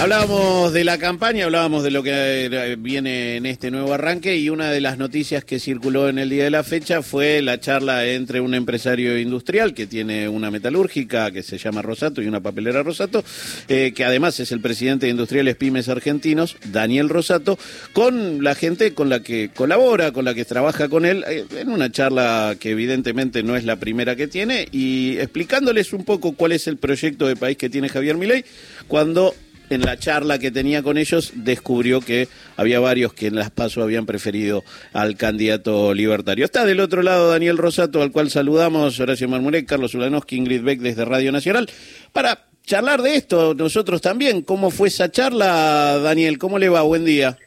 Hablábamos de la campaña, hablábamos de lo que viene en este nuevo arranque y una de las noticias que circuló en el día de la fecha fue la charla entre un empresario industrial que tiene una metalúrgica que se llama Rosato y una papelera Rosato, eh, que además es el presidente de Industriales Pymes Argentinos, Daniel Rosato, con la gente con la que colabora, con la que trabaja con él, eh, en una charla que evidentemente no es la primera que tiene y explicándoles un poco cuál es el proyecto de país que tiene Javier Milei cuando en la charla que tenía con ellos, descubrió que había varios que en las PASO habían preferido al candidato libertario. Está del otro lado Daniel Rosato, al cual saludamos, Horacio Marmurek, Carlos Ulanowski, Ingrid Beck desde Radio Nacional, para charlar de esto nosotros también. ¿Cómo fue esa charla, Daniel? ¿Cómo le va? Buen día.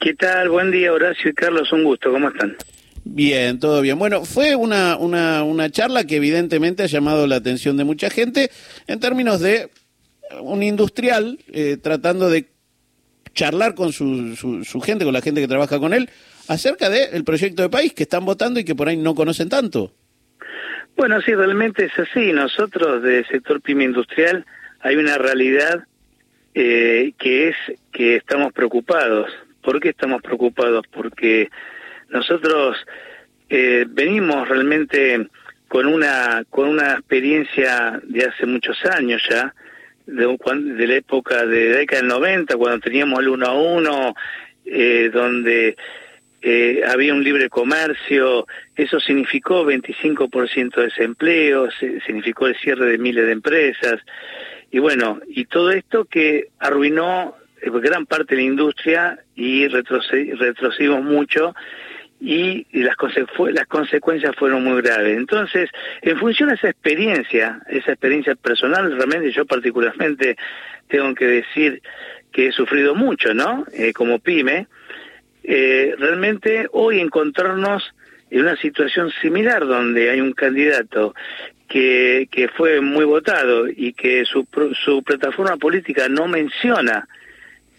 ¿Qué tal? Buen día, Horacio y Carlos, un gusto. ¿Cómo están? Bien, todo bien. Bueno, fue una, una, una charla que evidentemente ha llamado la atención de mucha gente en términos de un industrial eh, tratando de charlar con su, su, gente, con la gente que trabaja con él, acerca del proyecto de país que están votando y que por ahí no conocen tanto. Bueno, sí, realmente es así. Nosotros, del sector pyme industrial, hay una realidad eh, que es que estamos preocupados. ¿Por qué estamos preocupados? Porque nosotros eh, venimos realmente con una con una experiencia de hace muchos años ya de, la época de la década del 90, cuando teníamos el uno a uno, eh, donde eh, había un libre comercio, eso significó 25% de desempleo, significó el cierre de miles de empresas, y bueno, y todo esto que arruinó eh, gran parte de la industria y retrocedimos mucho y, las, las consecuencias fueron muy graves. Entonces, en función de esa experiencia, esa experiencia personal, realmente yo particularmente tengo que decir que he sufrido mucho, ¿no? Eh, como pyme, eh, realmente hoy encontrarnos en una situación similar donde hay un candidato que, que fue muy votado y que su, su plataforma política no menciona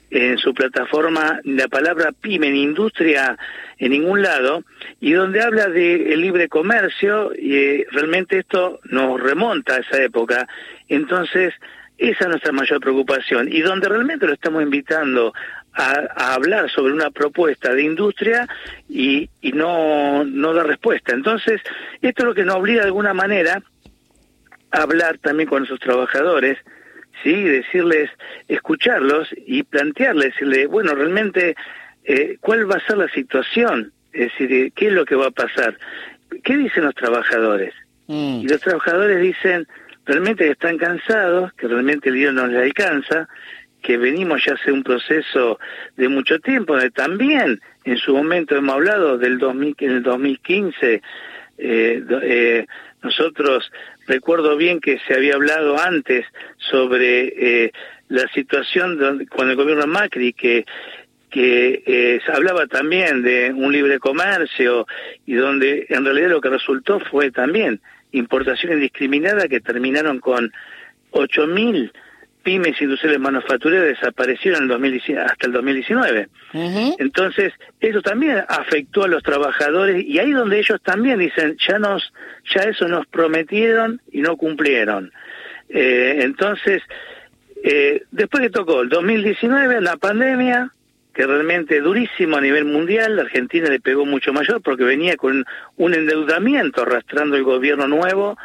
en su plataforma la palabra pyme en industria en ningún lado y donde habla de libre comercio y eh, realmente esto nos remonta a esa época entonces esa es nuestra mayor preocupación y donde realmente lo estamos invitando a, hablar sobre una propuesta de industria y, y no, no da respuesta. Entonces, esto es lo que nos obliga de alguna manera a hablar también con nuestros trabajadores, sí, decirles, escucharlos y plantearles, decirle, bueno, realmente, eh, ¿cuál va a ser la situación? Es decir, ¿qué es lo que va a pasar? ¿Qué dicen los trabajadores? Mm. Y los trabajadores dicen, realmente que están cansados, que realmente el día no les alcanza, que venimos ya hace un proceso de mucho tiempo, donde también en su momento hemos hablado del 2000, en el 2015, eh, eh, nosotros recuerdo bien que se había hablado antes sobre eh, la situación donde, con el gobierno Macri que que eh, hablaba también de un libre comercio y donde en realidad lo que resultó fue también importación indiscriminada que terminaron con 8.000 pymes industriales manufactureras desaparecieron en 2019, hasta el 2019. Entonces, eso también afectó a los trabajadores y ahí donde ellos también dicen, ya nos, ya eso nos prometieron y no cumplieron. Eh, entonces, eh, después que tocó el 2019, la pandemia, que realmente durísimo a nivel mundial, la Argentina le pegó mucho mayor porque venía con un endeudamiento arrastrando el gobierno nuevo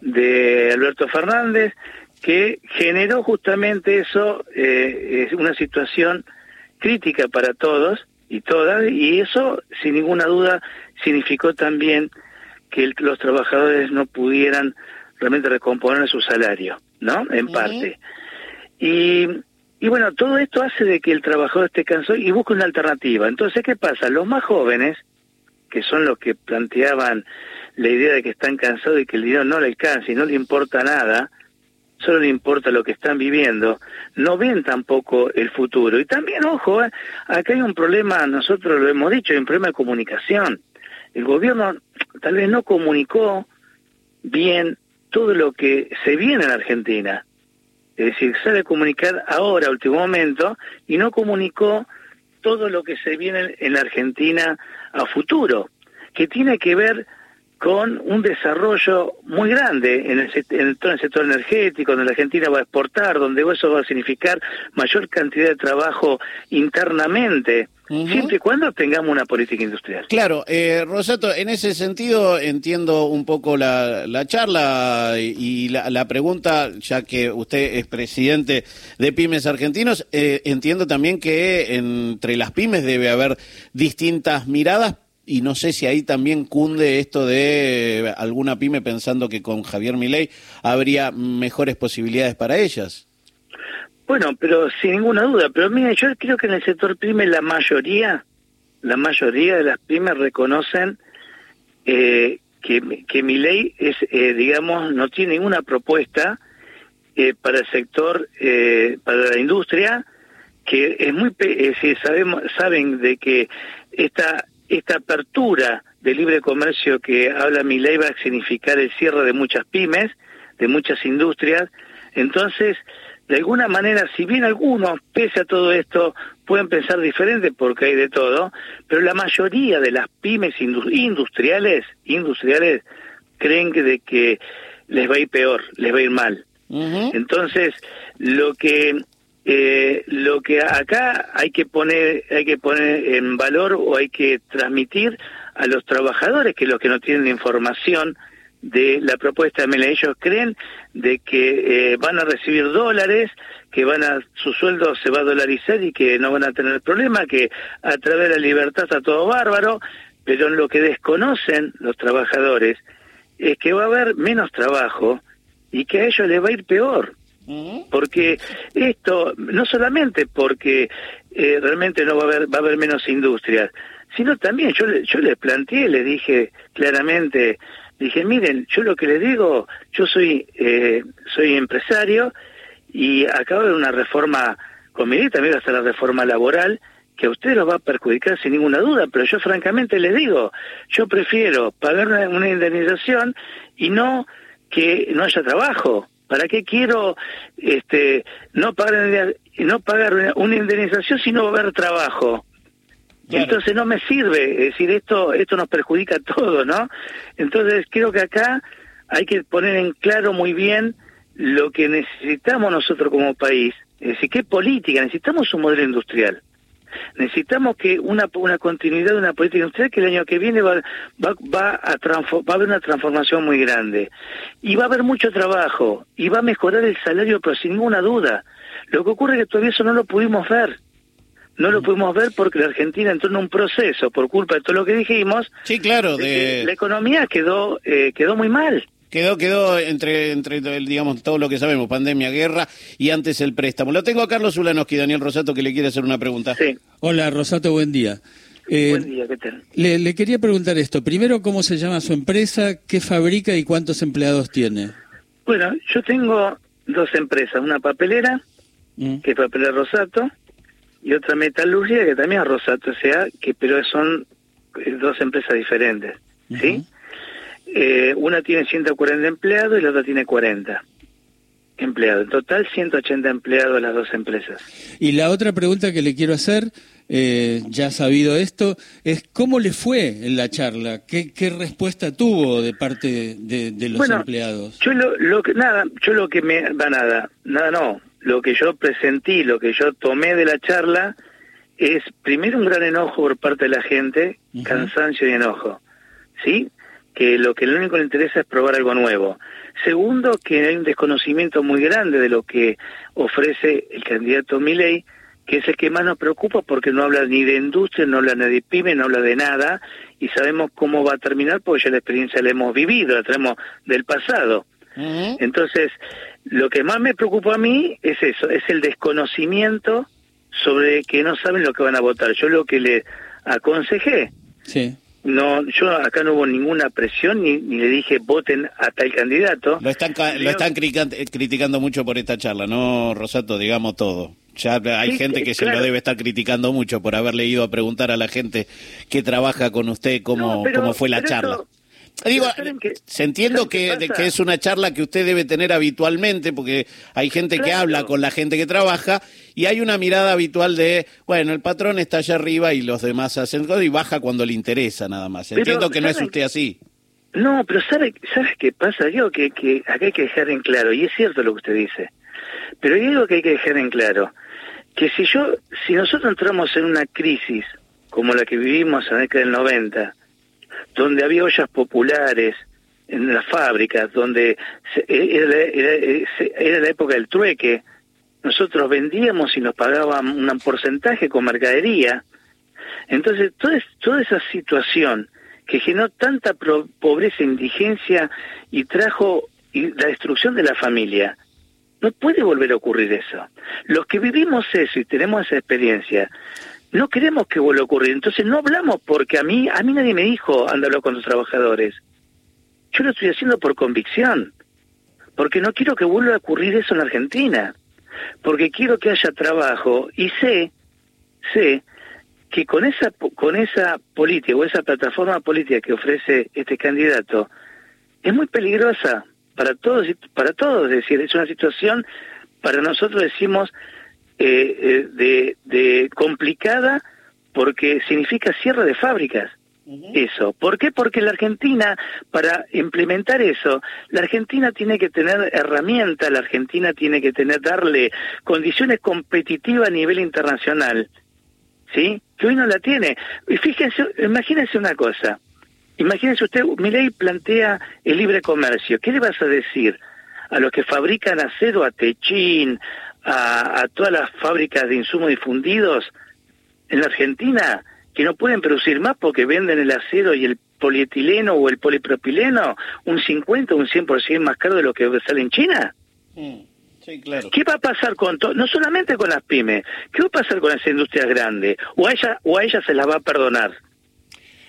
de Alberto Fernández, que generó justamente eso, eh, una situación crítica para todos y todas, y eso, sin ninguna duda, significó también que los trabajadores no pudieran realmente recomponer su salario, ¿no? En parte. Y, y bueno, todo esto hace de que el trabajador esté cansado y busque una alternativa. Entonces, ¿qué pasa? Los más jóvenes, que son los que planteaban la idea de que están cansados y que el dinero no le alcanza y no le importa nada, solo le importa lo que están viviendo, no ven tampoco el futuro. Y también, ojo, eh, acá hay un problema, nosotros lo hemos dicho, hay un problema de comunicación. El gobierno tal vez no comunicó bien todo lo que se viene en Argentina. Es decir, sale a comunicar ahora, último momento, y no comunicó todo lo que se viene en la Argentina a futuro, que tiene que ver con un desarrollo muy grande en, el, en todo el sector energético, donde la Argentina va a exportar, donde eso va a significar mayor cantidad de trabajo internamente. Siempre y cuando tengamos una política industrial. Claro, eh, Rosato, en ese sentido entiendo un poco la, charla y la, pregunta, ya que usted es presidente de Pymes Argentinos, eh, entiendo también que entre las pymes debe haber distintas miradas, y no sé si ahí también cunde esto de alguna pyme pensando que con Javier Milei habría mejores posibilidades para ellas. Bueno, pero sin ninguna duda, pero mira, yo creo que en el sector pyme la mayoría, la mayoría de las pymes reconocen eh, que, que Milei es, eh, digamos, no tiene ninguna propuesta eh, para el sector, eh, para la industria, que es muy, si sabemos, saben de que esta esta apertura de libre comercio que habla mi ley va a significar el cierre de muchas pymes, de muchas industrias. Entonces, de alguna manera, si bien algunos, pese a todo esto, pueden pensar diferente porque hay de todo, pero la mayoría de las pymes industriales, industriales creen que de que les va a ir peor, les va a ir mal. Entonces, lo que eh, lo que acá hay que poner hay que poner en valor o hay que transmitir a los trabajadores que los que no tienen información de la propuesta de Mela ellos creen de que eh, van a recibir dólares que van a su sueldo se va a dolarizar y que no van a tener problema que a través de la libertad está todo bárbaro pero lo que desconocen los trabajadores es que va a haber menos trabajo y que a ellos les va a ir peor porque esto, no solamente porque eh, realmente no va a haber, va a haber menos industrias, sino también yo, yo les planteé, le dije claramente, dije, miren, yo lo que les digo, yo soy, eh, soy empresario y acabo de una reforma con mi también va a ser la reforma laboral, que a ustedes los va a perjudicar sin ninguna duda, pero yo francamente les digo, yo prefiero pagar una indemnización y no que no haya trabajo. ¿Para qué quiero este, no pagar no pagar una indemnización si no va a haber trabajo? Entonces no me sirve, es decir, esto esto nos perjudica a todos, ¿no? Entonces creo que acá hay que poner en claro muy bien lo que necesitamos nosotros como país, es decir, qué política, necesitamos un modelo industrial. Necesitamos que una, una continuidad de una política industrial que el año que viene va, va, va, a va a haber una transformación muy grande. Y va a haber mucho trabajo, y va a mejorar el salario, pero sin ninguna duda. Lo que ocurre es que todavía eso no lo pudimos ver. No lo pudimos ver porque la Argentina entró en un proceso por culpa de todo lo que dijimos. Sí, claro. De... la economía quedó eh, quedó muy mal. Quedó, quedó entre, entre, digamos, todo lo que sabemos, pandemia, guerra y antes el préstamo. Lo tengo a Carlos Ulanowski, Daniel Rosato, que le quiere hacer una pregunta. Sí. Hola, Rosato, buen día. Eh, buen día, ¿qué tal? Le, le, quería preguntar esto. Primero, ¿cómo se llama su empresa? ¿Qué fabrica y cuántos empleados tiene? Bueno, yo tengo dos empresas. Una papelera, mm. que es Papelera Rosato, y otra metalurgia, que también es Rosato sea, que pero son eh, dos empresas diferentes. ¿Sí? Eh, una tiene 140 empleados y la otra tiene 40 empleados. En total, 180 empleados las dos empresas. Y la otra pregunta que le quiero hacer, eh, ya sabido esto, es cómo le fue en la charla, qué, qué respuesta tuvo de parte de, los empleados. Yo lo, que nada, yo lo que me da nada, nada no, lo que yo presentí, lo que yo tomé de la charla es primero un gran enojo por parte de la gente, cansancio y enojo, ¿sí? Que lo que lo único que le interesa es probar algo nuevo. Segundo, que hay un desconocimiento muy grande de lo que ofrece el candidato Milei, que es el que más nos preocupa porque no habla ni de industria, no habla ni de pyme, no habla de nada, y sabemos cómo va a terminar porque ya la experiencia la hemos vivido, la tenemos del pasado. Entonces, lo que más me preocupa a mí es eso, es el desconocimiento sobre que no saben lo que van a votar. Yo lo que le aconsejé sí no yo acá no hubo ninguna presión ni, ni le dije voten a tal candidato. Lo están lo están criticando mucho por esta charla no Rosato digamos todo. Ya hay gente que se lo debe estar criticando mucho por haberle ido a preguntar a la gente que trabaja con usted cómo cómo fue la charla Digo, se entiendo que, que, es una charla que usted debe tener habitualmente, porque hay gente que habla con la gente que trabaja, y hay una mirada habitual de, bueno, el patrón está allá arriba y los demás hacen cosas y baja cuando le interesa nada más. Entiendo que no es usted así. No, pero ¿sabe, ¿sabes qué pasa? Yo que, que acá hay que dejar en claro, y es cierto lo que usted dice, pero hay algo que hay que dejar en claro, que si yo, si nosotros entramos en una crisis como la que vivimos en la década del 90, donde había ollas populares en las fábricas, donde era, era la época del trueque, nosotros vendíamos y nos pagaban un porcentaje con mercadería. Entonces, toda, toda esa situación que generó tanta pobreza e indigencia y trajo la destrucción de la familia, no puede volver a ocurrir eso. Los que vivimos eso y tenemos esa experiencia, no queremos que vuelva a ocurrir. Entonces no hablamos porque a mí, a mí nadie me dijo anda con los trabajadores. Yo lo estoy haciendo por convicción, porque no quiero que vuelva a ocurrir eso en Argentina porque quiero que haya trabajo y sé, sé que con esa con esa política o esa plataforma política que ofrece este candidato es muy peligrosa para todos para todos, es decir, es una situación para nosotros decimos eh, eh, de, de complicada porque significa cierre de fábricas eso. ¿Por qué? Porque la Argentina, para implementar eso, la Argentina tiene que tener herramientas, la Argentina tiene que tener, darle condiciones competitivas a nivel internacional, ¿sí? Que hoy no la tiene. Y fíjense, imagínense una cosa. Imagínense usted, mi ley plantea el libre comercio. ¿Qué le vas a decir a los que fabrican acero, a Techín, a, a todas las fábricas de insumos difundidos en la Argentina? que no pueden producir más porque venden el acero y el polietileno o el polipropileno un 50 o un 100% más caro de lo que sale en China. Mm, sí, claro. ¿Qué va a pasar con todo? No solamente con las pymes, ¿qué va a pasar con las industrias grandes? ¿O a ella, o a ella se las va a perdonar?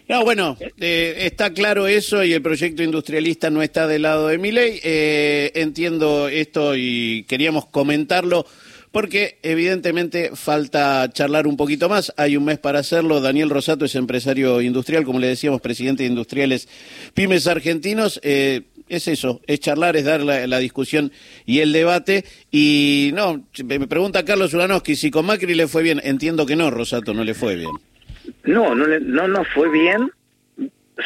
No, bueno, eh, está claro eso y el proyecto industrialista no está del lado de mi ley. Eh, entiendo esto y queríamos comentarlo porque evidentemente falta charlar un poquito más. Hay un mes para hacerlo. Daniel Rosato es empresario industrial, como le decíamos, presidente de Industriales Pymes Argentinos. Eh, es eso, es charlar, es dar la, discusión y el debate. Y no, me pregunta Carlos Ulanowski si con Macri le fue bien. Entiendo que no, Rosato, no le fue bien. No, no, no, no fue bien.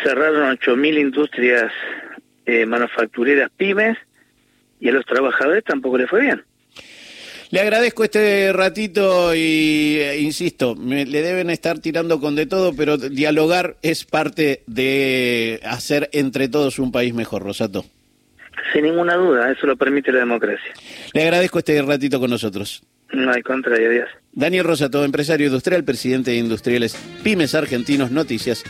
Cerraron 8.000 industrias eh, manufactureras pymes y a los trabajadores tampoco le fue bien. Le agradezco este ratito y, eh, insisto, le deben estar tirando con de todo, pero dialogar es parte de hacer entre todos un país mejor, Rosato. Sin ninguna duda, eso lo permite la democracia. Le agradezco este ratito con nosotros. No hay contra. Daniel Rosato, empresario industrial, presidente de Industriales Pymes Argentinos, Noticias.